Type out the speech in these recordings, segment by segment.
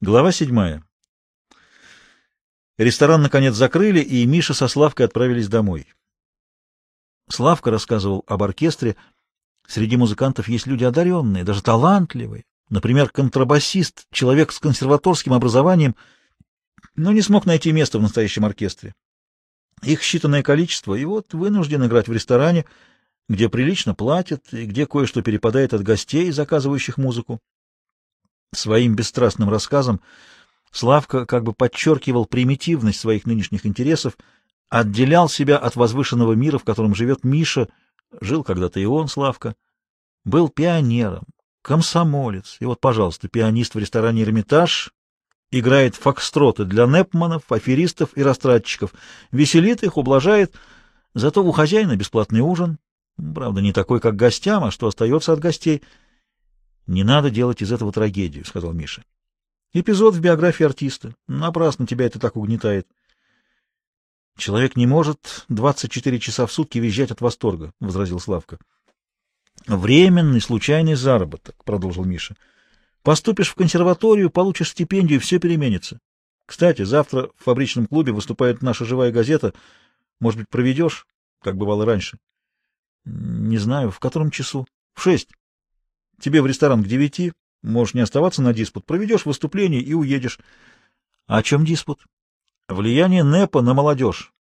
Глава седьмая. Ресторан, наконец, закрыли, и Миша со Славкой отправились домой. Славка рассказывал об оркестре. Среди музыкантов есть люди одаренные, даже талантливые. Например, контрабасист, человек с консерваторским образованием, но не смог найти место в настоящем оркестре. Их считанное количество, и вот вынужден играть в ресторане, где прилично платят и где кое-что перепадает от гостей, заказывающих музыку. Своим бесстрастным рассказом Славка как бы подчеркивал примитивность своих нынешних интересов, отделял себя от возвышенного мира, в котором живет Миша, жил когда-то и он, Славка, был пионером, комсомолец, и вот, пожалуйста, пианист в ресторане «Эрмитаж» играет фокстроты для непманов, аферистов и растратчиков, веселит их, ублажает, зато у хозяина бесплатный ужин, правда, не такой, как гостям, а что остается от гостей — не надо делать из этого трагедию, — сказал Миша. Эпизод в биографии артиста. Напрасно тебя это так угнетает. Человек не может 24 часа в сутки визжать от восторга, — возразил Славка. Временный, случайный заработок, — продолжил Миша. Поступишь в консерваторию, получишь стипендию, все переменится. Кстати, завтра в фабричном клубе выступает наша живая газета. Может быть, проведешь, как бывало раньше? Не знаю, в котором часу? В шесть. Тебе в ресторан к девяти, можешь не оставаться на диспут, проведешь выступление и уедешь. А о чем диспут? Влияние НЭПа на молодежь.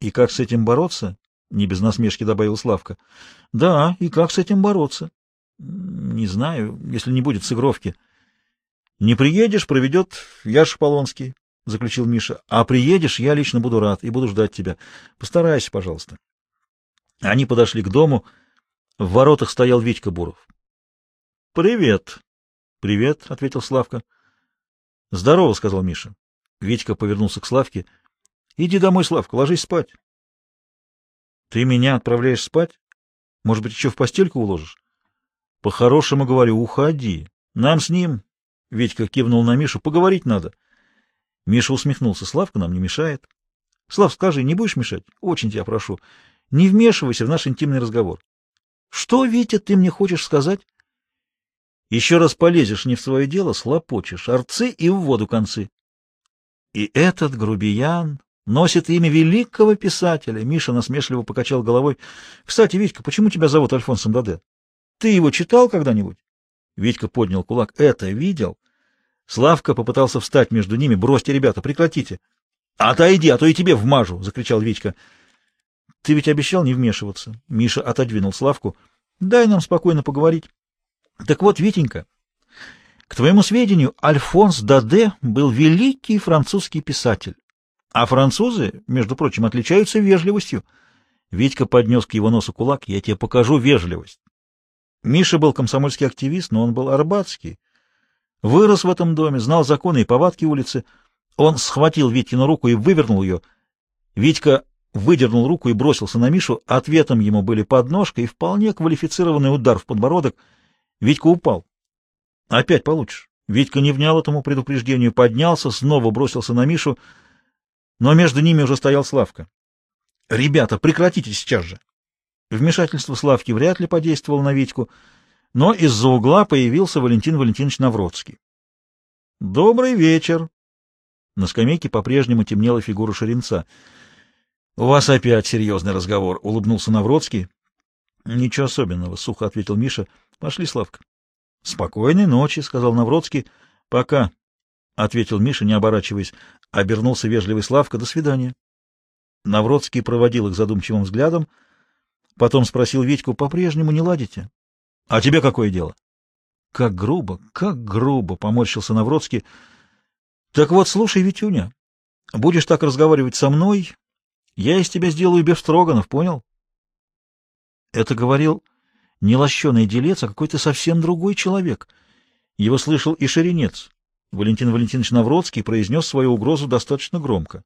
И как с этим бороться? Не без насмешки добавил Славка. Да, и как с этим бороться? Не знаю, если не будет сыгровки. Не приедешь, проведет Яша Полонский, заключил Миша. А приедешь, я лично буду рад и буду ждать тебя. Постарайся, пожалуйста. Они подошли к дому. В воротах стоял Витька Буров. Привет. Привет, ответил Славка. Здорово, сказал Миша. Витька повернулся к Славке. Иди домой, Славка, ложись спать. Ты меня отправляешь спать? Может быть, еще в постельку уложишь? По-хорошему говорю, уходи. Нам с ним, Витька кивнул на Мишу, поговорить надо. Миша усмехнулся. Славка нам не мешает. Слав, скажи, не будешь мешать? Очень тебя прошу. Не вмешивайся в наш интимный разговор. Что, Витя, ты мне хочешь сказать? Еще раз полезешь не в свое дело, слопочешь, арцы и в воду концы. И этот грубиян носит имя великого писателя. Миша насмешливо покачал головой. Кстати, Витька, почему тебя зовут Альфонсом Даде? Ты его читал когда-нибудь? Витька поднял кулак. Это видел? Славка попытался встать между ними. Бросьте, ребята, прекратите. Отойди, а то и тебе вмажу, закричал Витька. Ты ведь обещал не вмешиваться. Миша отодвинул Славку. Дай нам спокойно поговорить. Так вот, Витенька, к твоему сведению, Альфонс Даде был великий французский писатель. А французы, между прочим, отличаются вежливостью. Витька поднес к его носу кулак. Я тебе покажу вежливость. Миша был комсомольский активист, но он был арбатский. Вырос в этом доме, знал законы и повадки улицы. Он схватил Витькину руку и вывернул ее. Витька выдернул руку и бросился на Мишу. Ответом ему были подножка и вполне квалифицированный удар в подбородок — Витька упал. Опять получишь. Витька не внял этому предупреждению, поднялся, снова бросился на Мишу, но между ними уже стоял Славка. «Ребята, прекратите сейчас же!» Вмешательство Славки вряд ли подействовало на Витьку, но из-за угла появился Валентин Валентинович Навродский. «Добрый вечер!» На скамейке по-прежнему темнела фигура Шеренца. «У вас опять серьезный разговор», — улыбнулся Навродский. «Ничего особенного», — сухо ответил Миша. Пошли, Славка. — Спокойной ночи, — сказал Навродский. — Пока, — ответил Миша, не оборачиваясь. Обернулся вежливый Славка. — До свидания. Навродский проводил их задумчивым взглядом, потом спросил Витьку, — по-прежнему не ладите? — А тебе какое дело? — Как грубо, как грубо, — поморщился Навродский. — Так вот, слушай, Витюня, будешь так разговаривать со мной, я из тебя сделаю Бефстроганов, понял? Это говорил не лощеный делец, а какой-то совсем другой человек. Его слышал и Шеренец. Валентин Валентинович Навродский произнес свою угрозу достаточно громко.